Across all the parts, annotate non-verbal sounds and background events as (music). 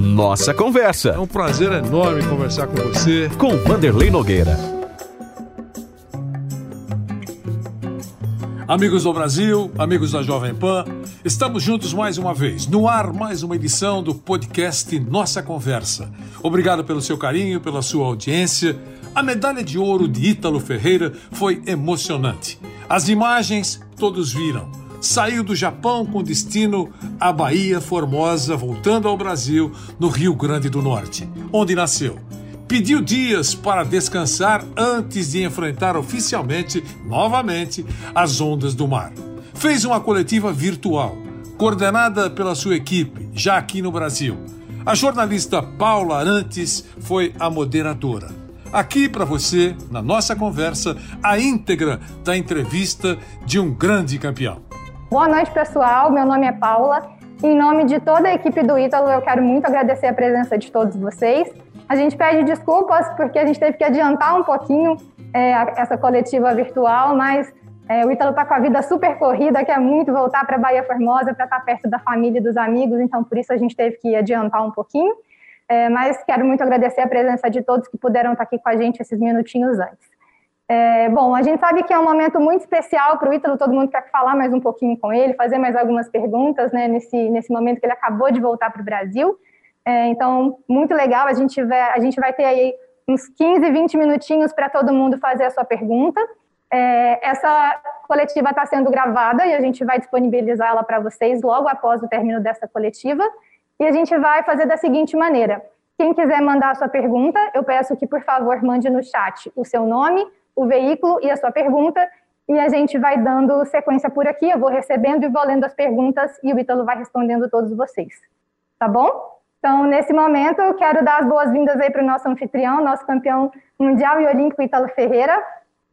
Nossa Conversa. É um prazer enorme conversar com você. Com Vanderlei Nogueira. Amigos do Brasil, amigos da Jovem Pan, estamos juntos mais uma vez. No ar, mais uma edição do podcast Nossa Conversa. Obrigado pelo seu carinho, pela sua audiência. A medalha de ouro de Ítalo Ferreira foi emocionante. As imagens todos viram saiu do Japão com destino à Bahia Formosa, voltando ao Brasil, no Rio Grande do Norte, onde nasceu. Pediu dias para descansar antes de enfrentar oficialmente, novamente, as ondas do mar. Fez uma coletiva virtual, coordenada pela sua equipe, já aqui no Brasil. A jornalista Paula Arantes foi a moderadora. Aqui para você, na nossa conversa, a íntegra da entrevista de um grande campeão. Boa noite, pessoal. Meu nome é Paula. Em nome de toda a equipe do Ítalo, eu quero muito agradecer a presença de todos vocês. A gente pede desculpas porque a gente teve que adiantar um pouquinho é, essa coletiva virtual, mas é, o Ítalo está com a vida super corrida, quer muito voltar para Bahia Formosa para estar tá perto da família e dos amigos, então por isso a gente teve que adiantar um pouquinho. É, mas quero muito agradecer a presença de todos que puderam estar tá aqui com a gente esses minutinhos antes. É, bom, a gente sabe que é um momento muito especial para o Ítalo, todo mundo quer falar mais um pouquinho com ele, fazer mais algumas perguntas, né, nesse, nesse momento que ele acabou de voltar para o Brasil. É, então, muito legal, a gente, vai, a gente vai ter aí uns 15, 20 minutinhos para todo mundo fazer a sua pergunta. É, essa coletiva está sendo gravada e a gente vai disponibilizá-la para vocês logo após o término dessa coletiva. E a gente vai fazer da seguinte maneira: quem quiser mandar a sua pergunta, eu peço que, por favor, mande no chat o seu nome, o veículo e a sua pergunta, e a gente vai dando sequência por aqui. Eu vou recebendo e vou lendo as perguntas e o Ítalo vai respondendo todos vocês. Tá bom? Então, nesse momento, eu quero dar as boas-vindas aí para o nosso anfitrião, nosso campeão mundial e olímpico, Ítalo Ferreira.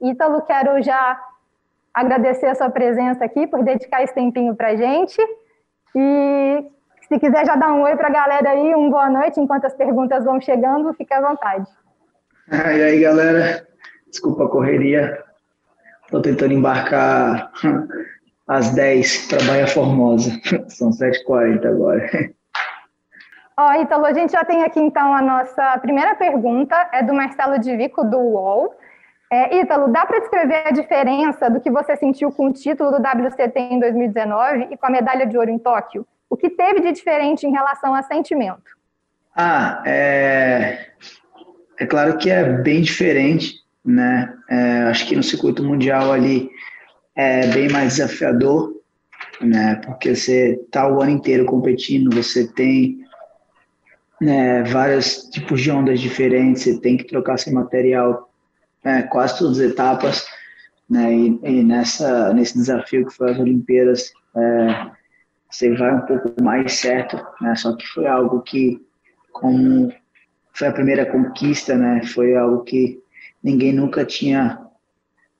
Ítalo, quero já agradecer a sua presença aqui, por dedicar esse tempinho para a gente. E se quiser já dar um oi para a galera aí, uma boa noite, enquanto as perguntas vão chegando, fique à vontade. E aí, galera, Desculpa a correria. Estou tentando embarcar (laughs) às 10 para Baía Formosa. (laughs) São 7h40 agora. Ó, oh, Ítalo, a gente já tem aqui então a nossa primeira pergunta, é do Marcelo Divico, do UOL. É, Ítalo, dá para descrever a diferença do que você sentiu com o título do WCT em 2019 e com a medalha de ouro em Tóquio? O que teve de diferente em relação a sentimento? Ah, é, é claro que é bem diferente, né? É, acho que no circuito mundial ali é bem mais desafiador, né? Porque você tá o ano inteiro competindo, você tem né, vários tipos de ondas diferentes, você tem que trocar seu material né, quase todas as etapas, né? E, e, nessa nesse desafio que foi as Olimpíadas, é, você vai um pouco mais certo, né? Só que foi algo que como foi a primeira conquista, né? Foi algo que ninguém nunca tinha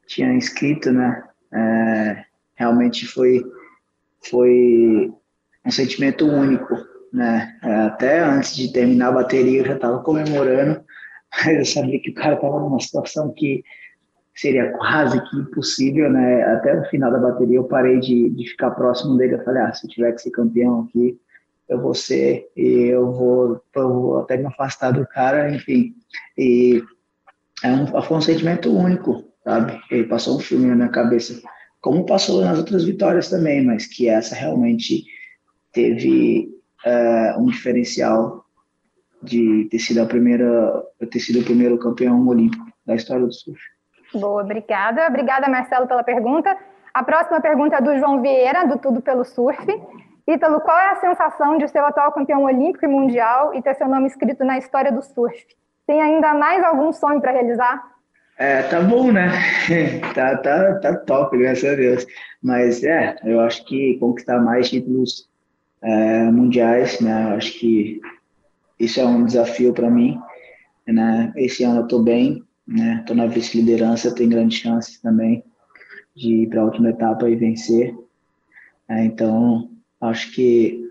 tinha escrito, né? É, realmente foi foi um sentimento único, né? É, até antes de terminar a bateria eu já estava comemorando, mas (laughs) eu sabia que o cara estava numa situação que seria quase que impossível, né? Até o final da bateria eu parei de, de ficar próximo dele, eu falei, ah, se eu tiver que ser campeão aqui, eu vou ser e eu vou, eu vou até me afastar do cara, enfim. E é um, foi um sentimento único, sabe? Ele passou um filme na minha cabeça, como passou nas outras vitórias também, mas que essa realmente teve uh, um diferencial de ter sido a primeira, ter sido o primeiro campeão olímpico da história do surf. Boa, obrigada. Obrigada, Marcelo, pela pergunta. A próxima pergunta é do João Vieira, do Tudo Pelo Surf. Ítalo, qual é a sensação de ser o atual campeão olímpico e mundial e ter seu nome escrito na história do surf? Tem ainda mais algum sonho para realizar? É, tá bom, né? (laughs) tá, tá, tá top, graças a Deus. Mas é, eu acho que conquistar mais títulos é, mundiais, né? Eu acho que isso é um desafio para mim. Né? Esse ano eu tô bem, né? Tô na vice-liderança, tem grandes chances também de ir para a última etapa e vencer. É, então, acho que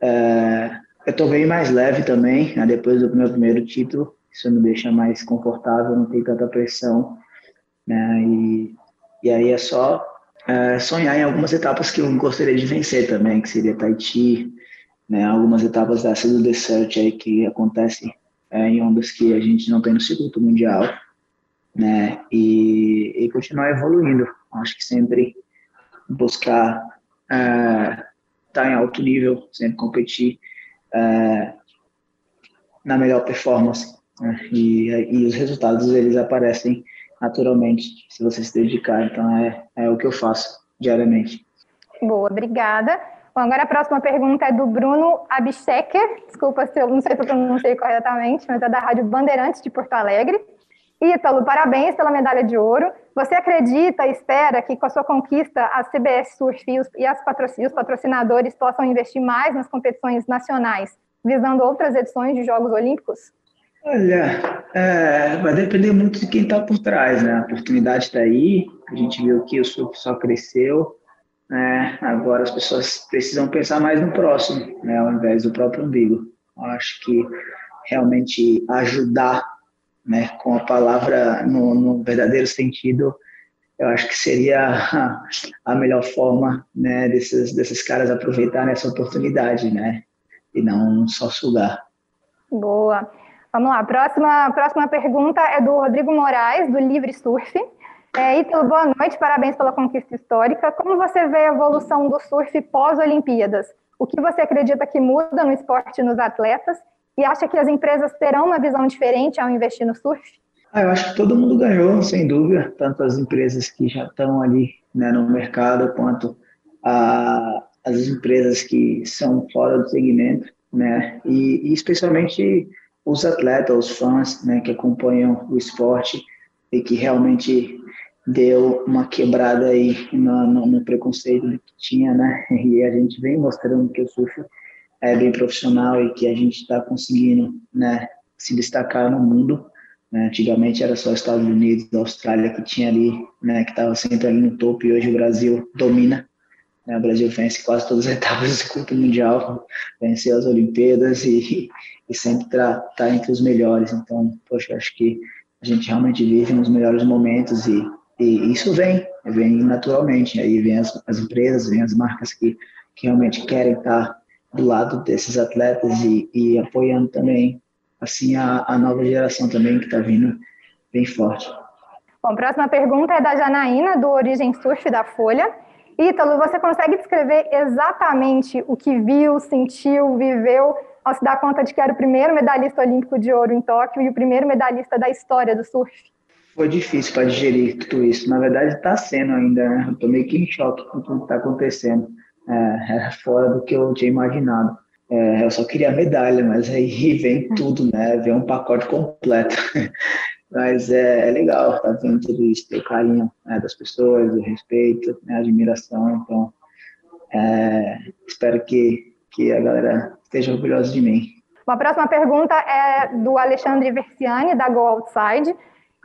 é, eu estou bem mais leve também, né, depois do meu primeiro título. Isso me deixa mais confortável, não tem tanta pressão. Né, e, e aí é só é, sonhar em algumas etapas que eu gostaria de vencer também, que seria Tahiti, né, algumas etapas dessa do Desert aí que acontece é, em ondas que a gente não tem no circuito mundial, né, e, e continuar evoluindo. Acho que sempre buscar estar é, tá em alto nível, sempre competir é, na melhor performance. Né, e, e os resultados eles aparecem naturalmente se você se dedicar. Então é, é o que eu faço diariamente. Boa, obrigada. Bom, agora a próxima pergunta é do Bruno Abstecker. Desculpa se eu não sei se eu pronunciei corretamente, mas é da Rádio Bandeirantes de Porto Alegre. Ítalo, parabéns pela medalha de ouro. Você acredita e espera que com a sua conquista a CBS Surf e, patrocin os patrocinadores possam investir mais nas competições nacionais, visando outras edições de Jogos Olímpicos? Olha, é, vai depender muito de quem está por trás, né? A oportunidade está aí, a gente viu que o surf só cresceu, né? Agora as pessoas precisam pensar mais no próximo, né? Ao invés do próprio umbigo. Eu acho que realmente ajudar, né? Com a palavra no, no verdadeiro sentido, eu acho que seria a, a melhor forma, né? Desses, desses caras aproveitarem essa oportunidade, né? E não só sugar. Boa. Vamos lá, próxima, próxima pergunta é do Rodrigo Moraes, do Livre Surf. É, Ítalo, boa noite, parabéns pela conquista histórica. Como você vê a evolução do surf pós-Olimpíadas? O que você acredita que muda no esporte nos atletas? E acha que as empresas terão uma visão diferente ao investir no surf? Ah, eu acho que todo mundo ganhou, sem dúvida, tanto as empresas que já estão ali né, no mercado, quanto a, as empresas que são fora do segmento, né? E, e especialmente os atletas, os fãs, né, que acompanham o esporte e que realmente deu uma quebrada aí no, no, no, preconceito que tinha, né? E a gente vem mostrando que o surf é bem profissional e que a gente está conseguindo, né, se destacar no mundo. Né? Antigamente era só Estados Unidos, Austrália que tinha ali, né, que estava sempre ali no topo e hoje o Brasil domina. Né? O Brasil vence quase todas as (laughs) etapas do circuito mundial, venceu as Olimpíadas e, e sempre está tá entre os melhores. Então, poxa, acho que a gente realmente vive nos melhores momentos e e isso vem, vem naturalmente. Aí vem as, as empresas, vem as marcas que, que realmente querem estar do lado desses atletas e, e apoiando também assim a, a nova geração também que está vindo bem forte. Bom, a próxima pergunta é da Janaína, do Origem Surf da Folha. Ítalo, você consegue descrever exatamente o que viu, sentiu, viveu ao se dar conta de que era o primeiro medalhista olímpico de ouro em Tóquio e o primeiro medalhista da história do surf? foi difícil para digerir tudo isso. Na verdade, está sendo ainda, né? Eu meio que em choque com tudo que está acontecendo. É, é, fora do que eu tinha imaginado. É, eu só queria medalha, mas aí (laughs) vem tudo, né? Vem um pacote completo. (laughs) mas é, é legal tá vendo tudo isso, ter o carinho né, das pessoas, o respeito, né, a admiração. Então, é, espero que, que a galera esteja orgulhosa de mim. Uma próxima pergunta é do Alexandre Versiani, da Go Outside.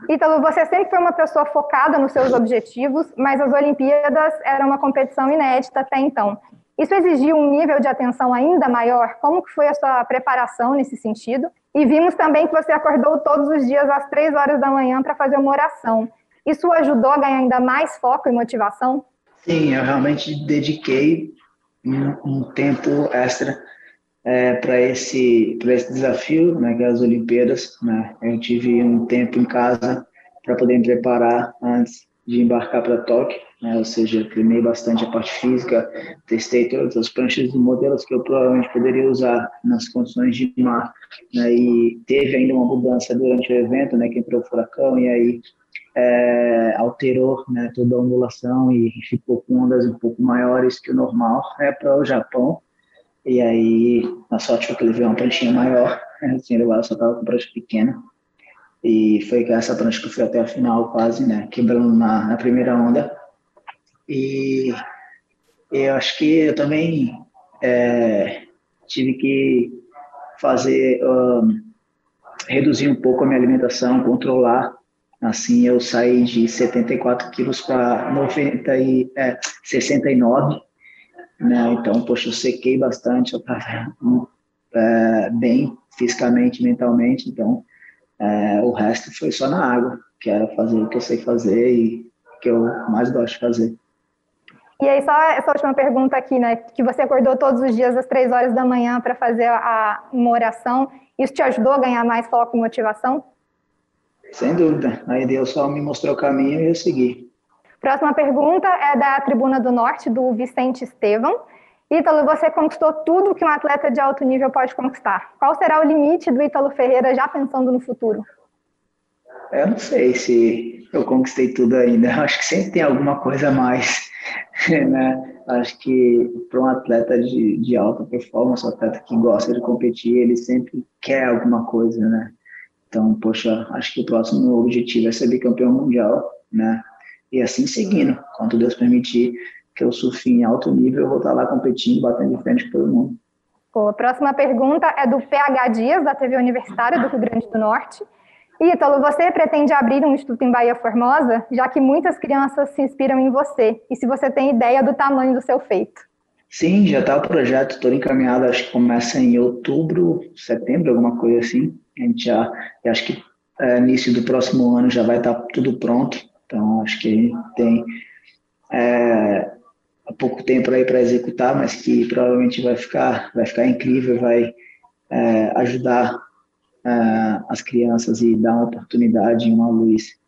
Ítalo, você sempre foi uma pessoa focada nos seus objetivos, mas as Olimpíadas eram uma competição inédita até então. Isso exigiu um nível de atenção ainda maior? Como que foi a sua preparação nesse sentido? E vimos também que você acordou todos os dias às três horas da manhã para fazer uma oração. Isso ajudou a ganhar ainda mais foco e motivação? Sim, eu realmente dediquei um, um tempo extra é, para esse, esse desafio, né, que é as Olimpíadas. Né? Eu tive um tempo em casa para poder me preparar antes de embarcar para Tóquio, né? ou seja, treinei bastante a parte física, testei todas as pranchas e modelos que eu provavelmente poderia usar nas condições de mar, né? e teve ainda uma mudança durante o evento, né, que entrou o furacão, e aí é, alterou né, toda a ondulação e ficou com ondas um pouco maiores que o normal né, para o Japão, e aí, na sorte que ele veio uma pranchinha maior, (laughs) assim, ele só tava com prancha pequena. E foi com essa prancha que eu fui até a final quase, né, quebrando na, na primeira onda. E eu acho que eu também é, tive que fazer, um, reduzir um pouco a minha alimentação, controlar. Assim, eu saí de 74 quilos para 90 é, 69 né? Então, poxa, eu sequei bastante, eu estava é, bem fisicamente, mentalmente, então é, o resto foi só na água, que era fazer o que eu sei fazer e que eu mais gosto de fazer. E aí, só essa última pergunta aqui, né? Que você acordou todos os dias às três horas da manhã para fazer a, uma oração. Isso te ajudou a ganhar mais foco e motivação? Sem dúvida. Aí Deus só me mostrou o caminho e eu segui. Próxima pergunta é da Tribuna do Norte, do Vicente Estevam. Ítalo, você conquistou tudo que um atleta de alto nível pode conquistar. Qual será o limite do Ítalo Ferreira já pensando no futuro? Eu não sei se eu conquistei tudo ainda. Acho que sempre tem alguma coisa a mais. (laughs) Né? Acho que para um atleta de, de alta performance, um atleta que gosta de competir, ele sempre quer alguma coisa, né? Então, poxa, acho que o próximo objetivo é ser bicampeão mundial, né? E assim seguindo, quanto Deus permitir que eu surfe em alto nível, eu vou estar lá competindo, batendo de frente com todo mundo. Pô, a próxima pergunta é do PH Dias, da TV Universitária do Rio Grande do Norte. Ítalo, você pretende abrir um instituto em Bahia Formosa, já que muitas crianças se inspiram em você, e se você tem ideia do tamanho do seu feito? Sim, já está o projeto todo encaminhado, acho que começa em outubro, setembro, alguma coisa assim. A gente já, acho que é, início do próximo ano já vai estar tá tudo pronto, então acho que a gente tem é, pouco tempo aí para executar, mas que provavelmente vai ficar, vai ficar incrível, vai é, ajudar é, as crianças e dar uma oportunidade, uma luz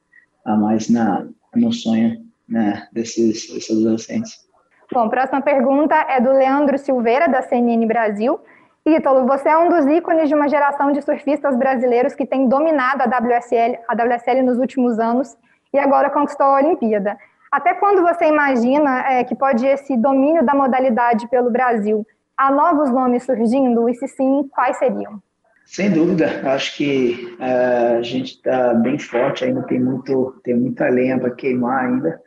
a mais na, no sonho né, desses, desses adolescentes. Bom, próxima pergunta é do Leandro Silveira, da CNN Brasil. Ítalo, você é um dos ícones de uma geração de surfistas brasileiros que tem dominado a WSL, a WSL nos últimos anos e agora conquistou a Olimpíada. Até quando você imagina é, que pode esse domínio da modalidade pelo Brasil? Há novos nomes surgindo? E se sim, quais seriam? Sem dúvida, acho que é, a gente está bem forte, ainda tem, muito, tem muita lenha para queimar ainda.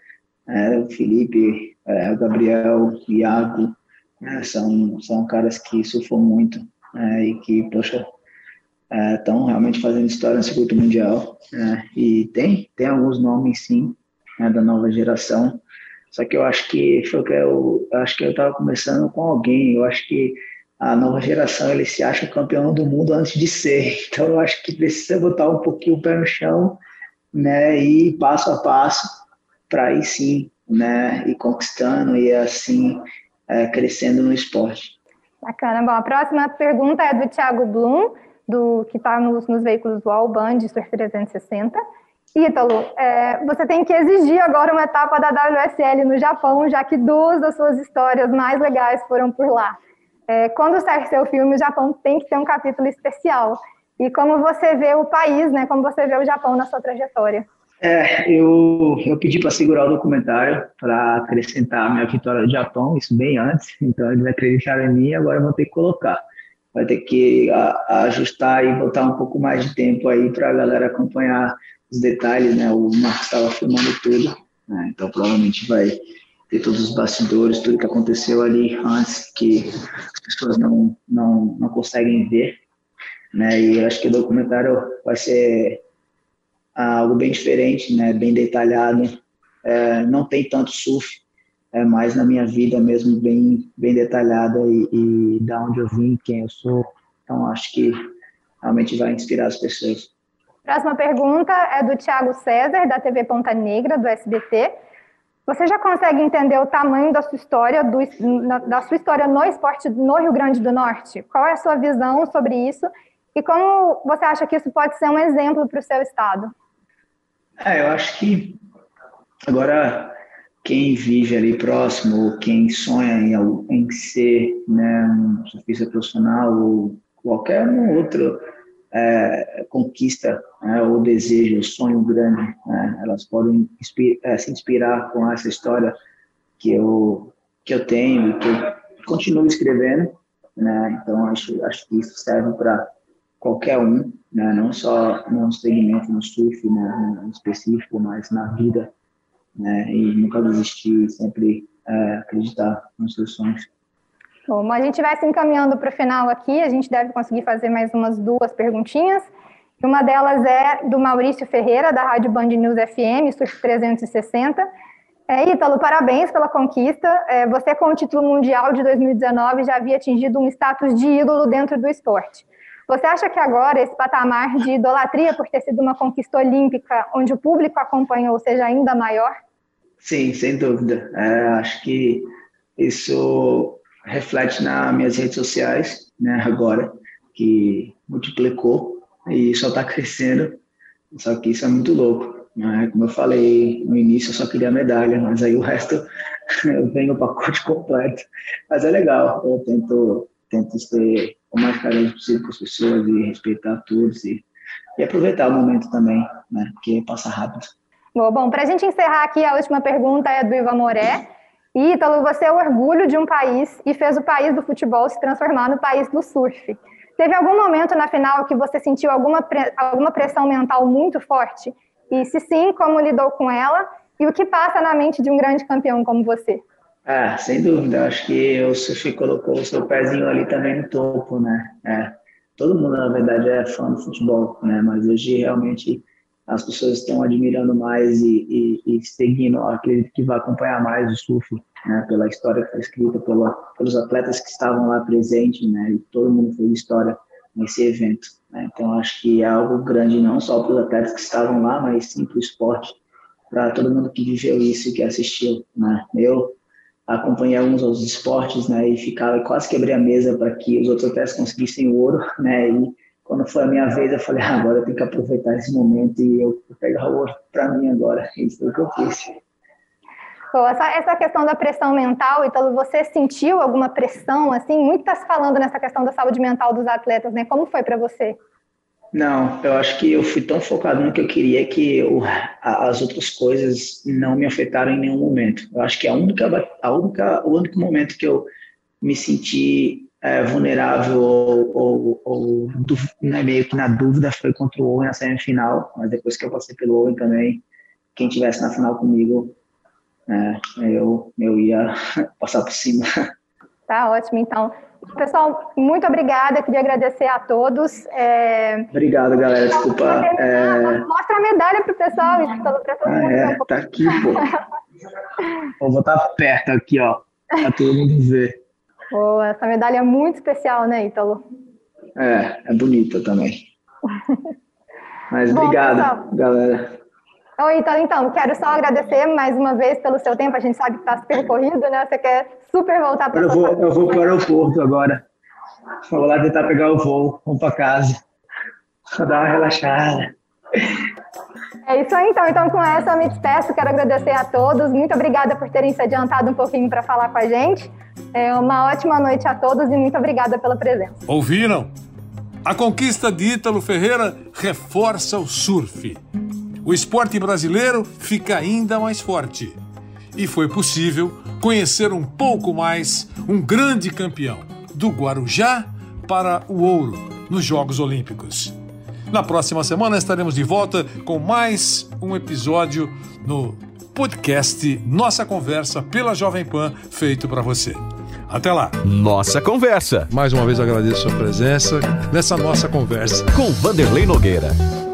É, o Felipe, é, o Gabriel, o Iago, né, são, são caras que surfam muito é, e que, poxa, estão é, realmente fazendo história no circuito mundial. Né, e tem, tem alguns nomes, sim, né, da nova geração. Só que eu acho que foi que eu, eu acho que eu estava conversando com alguém. Eu acho que a nova geração ele se acha campeão do mundo antes de ser. (laughs) Então eu acho que precisa botar um pouquinho o pé no chão, né, e passo a passo para aí sim, né, ir conquistando e assim é, crescendo no esporte. Bacana. Bom, a próxima pergunta é do Thiago Blum, do que está nos, nos veículos do All Band Surf 360. Ítalo, é, você tem que exigir agora uma etapa da WSL no Japão, já que duas das suas histórias mais legais foram por lá. É, quando sair seu filme, o Japão tem que ter um capítulo especial. E como você vê o país, né? Como você vê o Japão na sua trajetória? É, eu, eu pedi para segurar o documentário para acrescentar a minha vitória do Japão, isso bem antes, então eles acreditaram em mim agora eu vou ter que colocar. Vai ter que ajustar e botar um pouco mais de tempo aí para a galera acompanhar os detalhes, né? O Marcos estava filmando tudo, né? então provavelmente vai ter todos os bastidores, tudo que aconteceu ali antes que as pessoas não não, não conseguem ver, né? E acho que o documentário vai ser algo bem diferente, né? Bem detalhado. É, não tem tanto surf, é mais na minha vida mesmo bem bem detalhada e, e da onde eu vim, quem eu sou. Então acho que realmente vai inspirar as pessoas. Próxima pergunta é do Tiago César, da TV Ponta Negra, do SBT. Você já consegue entender o tamanho da sua história, do, da sua história no esporte no Rio Grande do Norte? Qual é a sua visão sobre isso? E como você acha que isso pode ser um exemplo para o seu estado? É, eu acho que agora quem vive ali próximo, quem sonha em, em ser né, um surfista profissional ou qualquer um outro é, conquista né, ou desejo, sonho grande, né, elas podem inspir, é, se inspirar com essa história que eu que eu tenho e que eu continuo escrevendo, né? Então acho acho que isso serve para qualquer um, né? Não só no segmento no surf, né, específico, mas na vida, né? E nunca desistir, sempre é, acreditar nos seus sonhos. Bom, a gente vai se encaminhando para o final aqui, a gente deve conseguir fazer mais umas duas perguntinhas. Uma delas é do Maurício Ferreira, da Rádio Band News FM, Surf 360. É, Ítalo, parabéns pela conquista. É, você, com o título mundial de 2019, já havia atingido um status de ídolo dentro do esporte. Você acha que agora esse patamar de idolatria por ter sido uma conquista olímpica, onde o público acompanhou, seja ainda maior? Sim, sem dúvida. É, acho que isso reflete nas minhas redes sociais, né, agora, que multiplicou e só está (laughs) crescendo. Só que isso é muito louco. Né? Como eu falei no início, eu só queria medalha, mas aí o resto (laughs) venho o pacote completo. Mas é legal, eu tento, tento ser o mais carente possível com as pessoas e respeitar todos e, e aproveitar o momento também, né? Porque passa rápido. Bom, bom para a gente encerrar aqui, a última pergunta é do Ivan Moré. Ítalo, você é o orgulho de um país e fez o país do futebol se transformar no país do surf. Teve algum momento na final que você sentiu alguma, alguma pressão mental muito forte? E se sim, como lidou com ela? E o que passa na mente de um grande campeão como você? Ah, sem dúvida. Acho que o surf colocou o seu pezinho ali também no topo, né? É. Todo mundo, na verdade, é fã do futebol, né? Mas hoje, realmente, as pessoas estão admirando mais e, e, e seguindo, acredito que vai acompanhar mais o surf, né? Pela história que foi escrita, pela, pelos atletas que estavam lá presentes, né? E todo mundo fez história nesse evento. Né? Então, acho que é algo grande não só para os atletas que estavam lá, mas sim para o esporte, para todo mundo que viveu isso e que assistiu. Né? Eu acompanhei alguns outros esportes né, e ficava quase quebrei a mesa para que os outros atletas conseguissem o ouro. Né? E quando foi a minha vez, eu falei, ah, agora eu tenho que aproveitar esse momento e eu pegar o ouro para mim agora. Isso foi o que eu fiz. Pô, essa, essa questão da pressão mental, então você sentiu alguma pressão, assim? Muito está se falando nessa questão da saúde mental dos atletas, né? Como foi para você? Não, eu acho que eu fui tão focado no que eu queria que eu, as outras coisas não me afetaram em nenhum momento. Eu acho que a única, a única, o único momento que eu me senti é, vulnerável ou, ou, ou né, meio que na dúvida foi contra o Owen na semifinal, mas depois que eu passei pelo Owen também, quem tivesse na final comigo é, eu, eu ia (laughs) passar por cima. Tá ótimo, então. Pessoal, muito obrigada. Queria agradecer a todos. É... Obrigado, galera. Desculpa. É... Mostra a medalha para o pessoal, para todo ah, mundo. É, tá aqui, pô. (laughs) Vou botar perto aqui, ó, para todo mundo ver. Pô, essa medalha é muito especial, né, Ítalo? É, é bonita também. (laughs) Mas Bom, obrigado, pessoal. galera. Oi, então, então, quero só agradecer mais uma vez pelo seu tempo. A gente sabe que está super corrido, né? Você quer super voltar para Eu vou, eu vou para o aeroporto agora. Vou lá tentar pegar o voo, vou para casa. Vou dar uma relaxada. É isso aí, então. Então, com essa eu me despeço. Quero agradecer a todos. Muito obrigada por terem se adiantado um pouquinho para falar com a gente. É uma ótima noite a todos e muito obrigada pela presença. Ouviram? A conquista de Ítalo Ferreira reforça o surf o esporte brasileiro fica ainda mais forte. E foi possível conhecer um pouco mais um grande campeão, do Guarujá para o ouro nos Jogos Olímpicos. Na próxima semana estaremos de volta com mais um episódio no podcast Nossa Conversa pela Jovem Pan, feito para você. Até lá. Nossa Conversa. Mais uma vez agradeço a sua presença nessa nossa conversa. Com Vanderlei Nogueira.